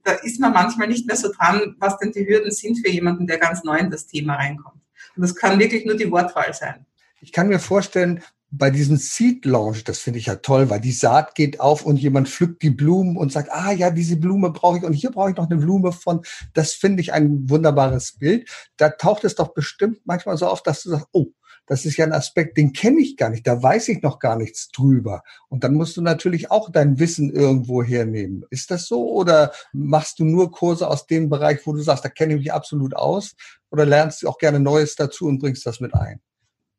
da ist man manchmal nicht mehr so dran, was denn die Hürden sind für jemanden, der ganz neu in das Thema reinkommt. Und das kann wirklich nur die Wortwahl sein. Ich kann mir vorstellen, bei diesem Seed Launch, das finde ich ja toll, weil die Saat geht auf und jemand pflückt die Blumen und sagt, ah ja, diese Blume brauche ich und hier brauche ich noch eine Blume von. Das finde ich ein wunderbares Bild. Da taucht es doch bestimmt manchmal so auf, dass du sagst, oh, das ist ja ein Aspekt, den kenne ich gar nicht, da weiß ich noch gar nichts drüber. Und dann musst du natürlich auch dein Wissen irgendwo hernehmen. Ist das so oder machst du nur Kurse aus dem Bereich, wo du sagst, da kenne ich mich absolut aus oder lernst du auch gerne Neues dazu und bringst das mit ein?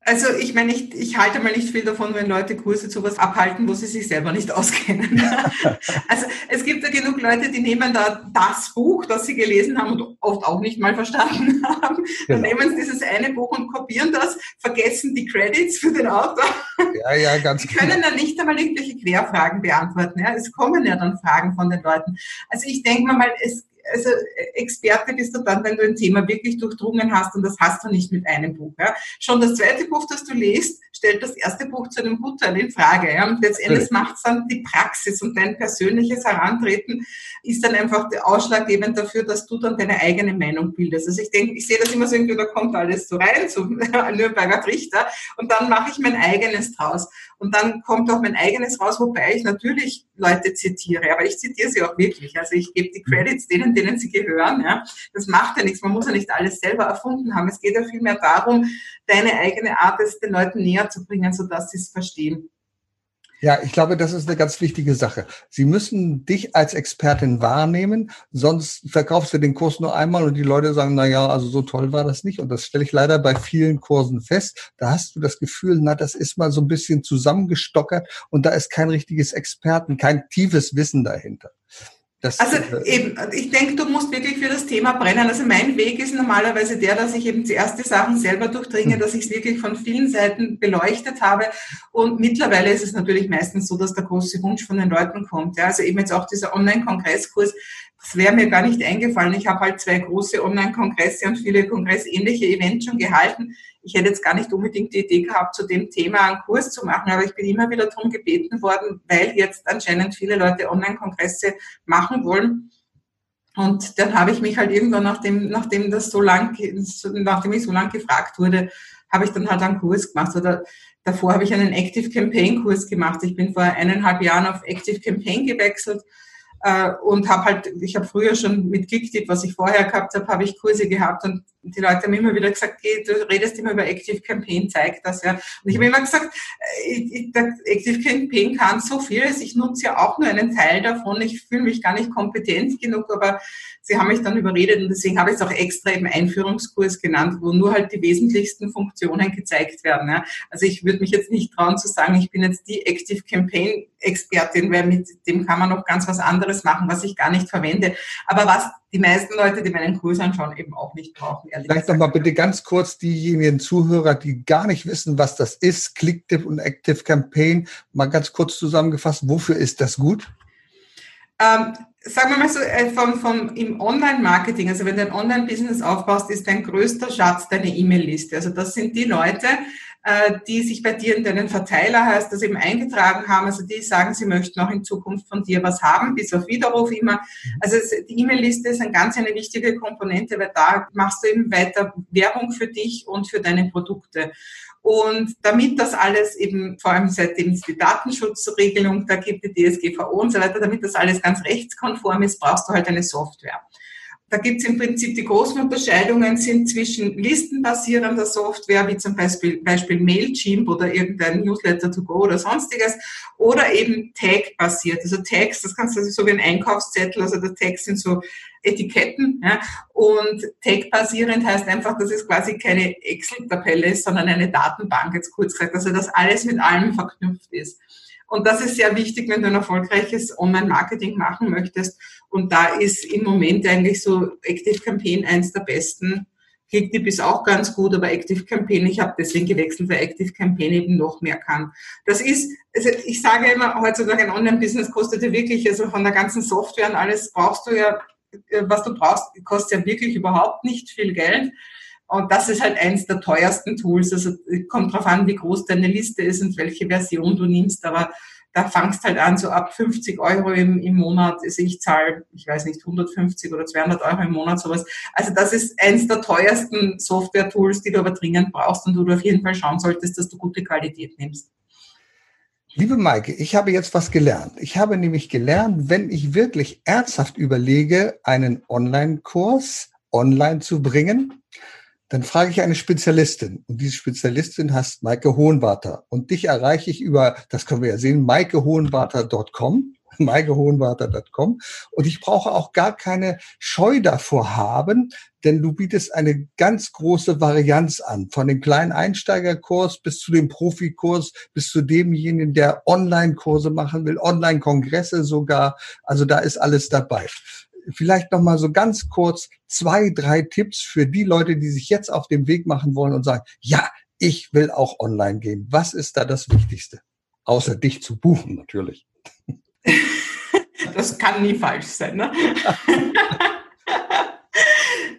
Also ich meine, ich, ich halte mal nicht viel davon, wenn Leute Kurse zu was abhalten, wo sie sich selber nicht auskennen. also es gibt ja genug Leute, die nehmen da das Buch, das sie gelesen haben und oft auch nicht mal verstanden haben. Dann genau. nehmen sie dieses eine Buch und kopieren das, vergessen die Credits für den Autor. Ja, ja, ganz Die können genau. dann nicht einmal irgendwelche Querfragen beantworten. Ja. Es kommen ja dann Fragen von den Leuten. Also ich denke mal, es also Experte bist du dann, wenn du ein Thema wirklich durchdrungen hast und das hast du nicht mit einem Buch. Ja. Schon das zweite Buch, das du liest, stellt das erste Buch zu einem Gutteil in Frage. Ja. Und letztendlich macht es dann die Praxis und dein persönliches Herantreten ist dann einfach ausschlaggebend dafür, dass du dann deine eigene Meinung bildest. Also ich denke, ich sehe das immer so irgendwie, da kommt alles so rein, so Nürnberger Trichter, und dann mache ich mein eigenes draus. Und dann kommt auch mein eigenes raus, wobei ich natürlich Leute zitiere, aber ich zitiere sie auch wirklich. Also ich gebe die Credits denen, denen sie gehören. Ja. Das macht ja nichts. Man muss ja nicht alles selber erfunden haben. Es geht ja vielmehr darum, deine eigene Art es den Leuten näher zu bringen, sodass sie es verstehen. Ja, ich glaube, das ist eine ganz wichtige Sache. Sie müssen dich als Expertin wahrnehmen, sonst verkaufst du den Kurs nur einmal und die Leute sagen, na ja, also so toll war das nicht. Und das stelle ich leider bei vielen Kursen fest. Da hast du das Gefühl, na, das ist mal so ein bisschen zusammengestockert und da ist kein richtiges Experten, kein tiefes Wissen dahinter. Das, also eben, ich denke, du musst wirklich für das Thema brennen. Also mein Weg ist normalerweise der, dass ich eben zuerst die Sachen selber durchdringe, hm. dass ich es wirklich von vielen Seiten beleuchtet habe. Und mittlerweile ist es natürlich meistens so, dass der große Wunsch von den Leuten kommt. Ja, also eben jetzt auch dieser Online-Kongresskurs, das wäre mir gar nicht eingefallen. Ich habe halt zwei große Online-Kongresse und viele kongressähnliche Events schon gehalten. Ich hätte jetzt gar nicht unbedingt die Idee gehabt, zu dem Thema einen Kurs zu machen, aber ich bin immer wieder darum gebeten worden, weil jetzt anscheinend viele Leute Online-Kongresse machen wollen. Und dann habe ich mich halt irgendwann, nachdem, nachdem das so lang, nachdem ich so lang gefragt wurde, habe ich dann halt einen Kurs gemacht. Oder davor habe ich einen Active Campaign Kurs gemacht. Ich bin vor eineinhalb Jahren auf Active Campaign gewechselt äh, und habe halt, ich habe früher schon mit GickTip, was ich vorher gehabt habe, habe ich Kurse gehabt und die Leute haben immer wieder gesagt, hey, du redest immer über Active Campaign, zeig das ja. Und ich habe immer gesagt, äh, Active Campaign kann so vieles, ich nutze ja auch nur einen Teil davon, ich fühle mich gar nicht kompetent genug, aber sie haben mich dann überredet und deswegen habe ich es auch extra im Einführungskurs genannt, wo nur halt die wesentlichsten Funktionen gezeigt werden. Ja. Also ich würde mich jetzt nicht trauen zu sagen, ich bin jetzt die Active Campaign Expertin, weil mit dem kann man noch ganz was anderes machen, was ich gar nicht verwende. Aber was die meisten Leute, die meinen Kurs anschauen, eben auch nicht brauchen. Vielleicht nochmal bitte ganz kurz diejenigen Zuhörer, die gar nicht wissen, was das ist, ClickTip und Active Campaign, mal ganz kurz zusammengefasst, wofür ist das gut? Ähm, sagen wir mal so, äh, vom, vom, im Online-Marketing, also wenn du ein Online-Business aufbaust, ist dein größter Schatz deine E-Mail-Liste. Also das sind die Leute, die sich bei dir in deinen Verteiler heißt, das eben eingetragen haben, also die sagen, sie möchten auch in Zukunft von dir was haben, bis auf Widerruf immer. Also die E-Mail-Liste ist eine ganz eine wichtige Komponente, weil da machst du eben weiter Werbung für dich und für deine Produkte. Und damit das alles eben, vor allem seitdem es die Datenschutzregelung da gibt, die DSGVO und so weiter, damit das alles ganz rechtskonform ist, brauchst du halt eine Software. Da gibt es im Prinzip die großen Unterscheidungen sind zwischen listenbasierender Software, wie zum Beispiel, Beispiel Mailchimp oder irgendein Newsletter to go oder sonstiges, oder eben Tag-basiert. Also Tags, das kannst du so wie ein Einkaufszettel, also der Tags sind so Etiketten. Ja, und Tag-basierend heißt einfach, dass es quasi keine Excel-Tabelle ist, sondern eine Datenbank, jetzt kurz gesagt. Also dass alles mit allem verknüpft ist. Und das ist sehr wichtig, wenn du ein erfolgreiches Online-Marketing machen möchtest. Und da ist im Moment eigentlich so Active Campaign eins der besten. Clicktip ist auch ganz gut, aber Active Campaign, ich habe deswegen gewechselt, weil Active Campaign eben noch mehr kann. Das ist, also ich sage immer, heutzutage ein Online-Business kostet ja wirklich, also von der ganzen Software und alles brauchst du ja, was du brauchst, kostet ja wirklich überhaupt nicht viel Geld. Und das ist halt eins der teuersten Tools. Also kommt drauf an, wie groß deine Liste ist und welche Version du nimmst. Aber da fangst halt an, so ab 50 Euro im, im Monat. Also ich zahle, ich weiß nicht, 150 oder 200 Euro im Monat sowas. Also das ist eins der teuersten Software-Tools, die du aber dringend brauchst und wo du auf jeden Fall schauen solltest, dass du gute Qualität nimmst. Liebe Maike, ich habe jetzt was gelernt. Ich habe nämlich gelernt, wenn ich wirklich ernsthaft überlege, einen Online-Kurs online zu bringen, dann frage ich eine Spezialistin. Und diese Spezialistin heißt Maike Hohenwarter. Und dich erreiche ich über, das können wir ja sehen, maikehohenwarter.com maikehohenwarter.com. Und ich brauche auch gar keine Scheu davor haben, denn du bietest eine ganz große Varianz an. Von dem kleinen Einsteigerkurs bis zu dem Profikurs, bis zu demjenigen, der Online-Kurse machen will, Online-Kongresse sogar. Also da ist alles dabei vielleicht noch mal so ganz kurz zwei, drei Tipps für die Leute, die sich jetzt auf den Weg machen wollen und sagen, ja, ich will auch online gehen. Was ist da das Wichtigste? Außer dich zu buchen natürlich. Das kann nie falsch sein. Ne?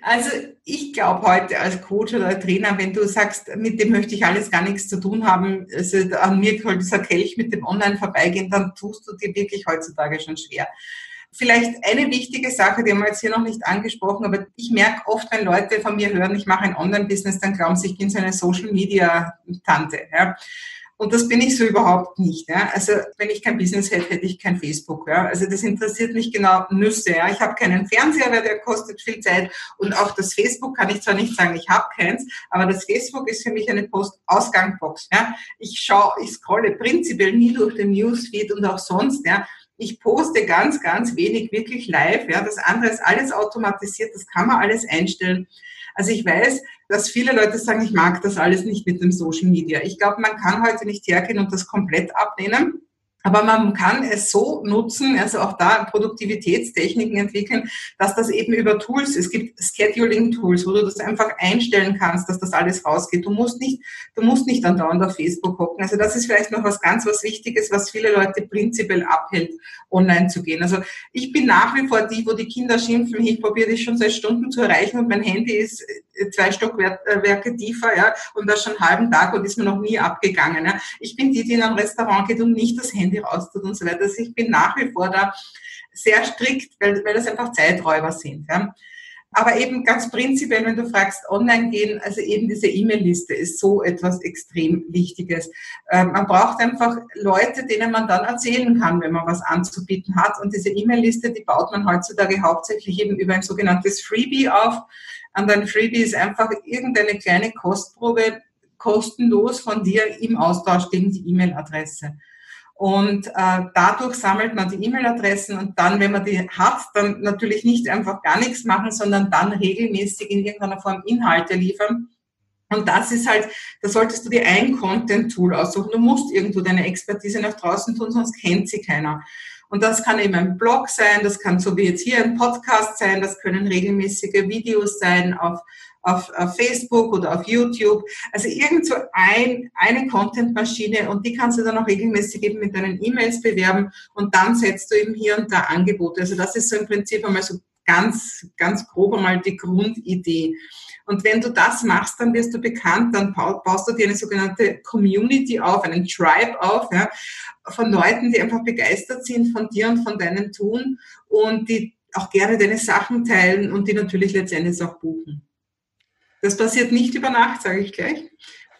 Also ich glaube heute als Coach oder Trainer, wenn du sagst, mit dem möchte ich alles gar nichts zu tun haben, also an mir soll dieser Kelch mit dem Online vorbeigehen, dann tust du dir wirklich heutzutage schon schwer. Vielleicht eine wichtige Sache, die haben wir jetzt hier noch nicht angesprochen, aber ich merke oft, wenn Leute von mir hören, ich mache ein Online-Business, dann glauben sie, ich bin so eine Social-Media-Tante. Ja. Und das bin ich so überhaupt nicht. Ja. Also wenn ich kein Business hätte, hätte ich kein Facebook. Ja. Also das interessiert mich genau Nüsse. Ja. Ich habe keinen Fernseher, weil der kostet viel Zeit. Und auch das Facebook kann ich zwar nicht sagen, ich habe keins, aber das Facebook ist für mich eine Post-Ausgangbox. Ja. Ich schaue, ich scrolle prinzipiell nie durch den Newsfeed und auch sonst. Ja. Ich poste ganz, ganz wenig wirklich live. Ja, das andere ist alles automatisiert. Das kann man alles einstellen. Also ich weiß, dass viele Leute sagen, ich mag das alles nicht mit dem Social Media. Ich glaube, man kann heute nicht hergehen und das komplett ablehnen. Aber man kann es so nutzen, also auch da Produktivitätstechniken entwickeln, dass das eben über Tools, es gibt Scheduling-Tools, wo du das einfach einstellen kannst, dass das alles rausgeht. Du musst nicht, du musst nicht andauernd auf Facebook gucken. Also das ist vielleicht noch was ganz was Wichtiges, was viele Leute prinzipiell abhält, online zu gehen. Also ich bin nach wie vor die, wo die Kinder schimpfen, ich probiere dich schon seit Stunden zu erreichen und mein Handy ist zwei Stockwerke tiefer, ja, und das schon einen halben Tag und ist mir noch nie abgegangen. Ja. Ich bin die, die in ein Restaurant geht und nicht das Handy Handy raustut und so weiter. Also ich bin nach wie vor da sehr strikt, weil, weil das einfach Zeiträuber sind. Ja. Aber eben ganz prinzipiell, wenn du fragst, online gehen, also eben diese E-Mail-Liste ist so etwas extrem Wichtiges. Ähm, man braucht einfach Leute, denen man dann erzählen kann, wenn man was anzubieten hat. Und diese E-Mail-Liste, die baut man heutzutage hauptsächlich eben über ein sogenanntes Freebie auf. Und ein Freebie ist einfach irgendeine kleine Kostprobe, kostenlos von dir im Austausch gegen die E-Mail-Adresse. Und äh, dadurch sammelt man die E-Mail-Adressen und dann, wenn man die hat, dann natürlich nicht einfach gar nichts machen, sondern dann regelmäßig in irgendeiner Form Inhalte liefern. Und das ist halt, da solltest du dir ein Content-Tool aussuchen. Du musst irgendwo deine Expertise nach draußen tun, sonst kennt sie keiner. Und das kann eben ein Blog sein, das kann so wie jetzt hier ein Podcast sein, das können regelmäßige Videos sein auf auf, auf Facebook oder auf YouTube. Also irgend so ein, eine Content-Maschine und die kannst du dann auch regelmäßig eben mit deinen E-Mails bewerben und dann setzt du eben hier und da Angebote. Also das ist so im Prinzip einmal so ganz, ganz grob einmal die Grundidee. Und wenn du das machst, dann wirst du bekannt, dann baust du dir eine sogenannte Community auf, einen Tribe auf, ja, von Leuten, die einfach begeistert sind von dir und von deinem Tun und die auch gerne deine Sachen teilen und die natürlich letztendlich auch buchen. Das passiert nicht über Nacht, sage ich gleich.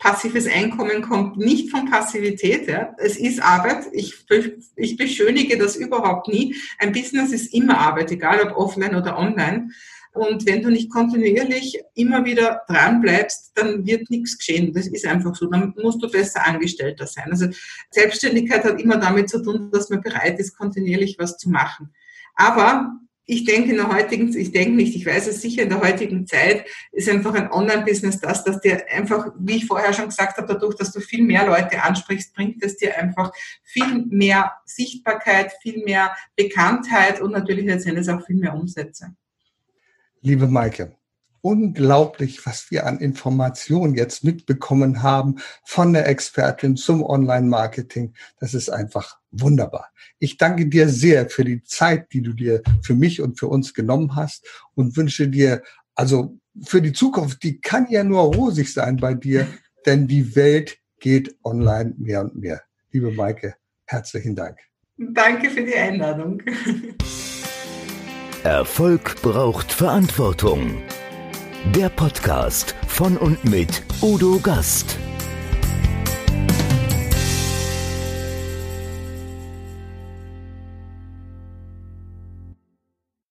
Passives Einkommen kommt nicht von Passivität. Ja. Es ist Arbeit. Ich, ich beschönige das überhaupt nie. Ein Business ist immer Arbeit, egal ob offline oder online. Und wenn du nicht kontinuierlich immer wieder dran bleibst, dann wird nichts geschehen. Das ist einfach so. Dann musst du besser Angestellter sein. Also Selbstständigkeit hat immer damit zu tun, dass man bereit ist, kontinuierlich was zu machen. Aber ich denke in der heutigen, ich denke nicht, ich weiß es sicher, in der heutigen Zeit ist einfach ein Online-Business das, dass dir einfach, wie ich vorher schon gesagt habe, dadurch, dass du viel mehr Leute ansprichst, bringt es dir einfach viel mehr Sichtbarkeit, viel mehr Bekanntheit und natürlich letztendlich auch viel mehr Umsätze. Liebe Maike, unglaublich, was wir an Informationen jetzt mitbekommen haben von der Expertin zum Online-Marketing. Das ist einfach wunderbar. Ich danke dir sehr für die Zeit, die du dir für mich und für uns genommen hast und wünsche dir, also für die Zukunft, die kann ja nur rosig sein bei dir, denn die Welt geht online mehr und mehr. Liebe Maike, herzlichen Dank. Danke für die Einladung. Erfolg braucht Verantwortung. Der Podcast von und mit Udo Gast.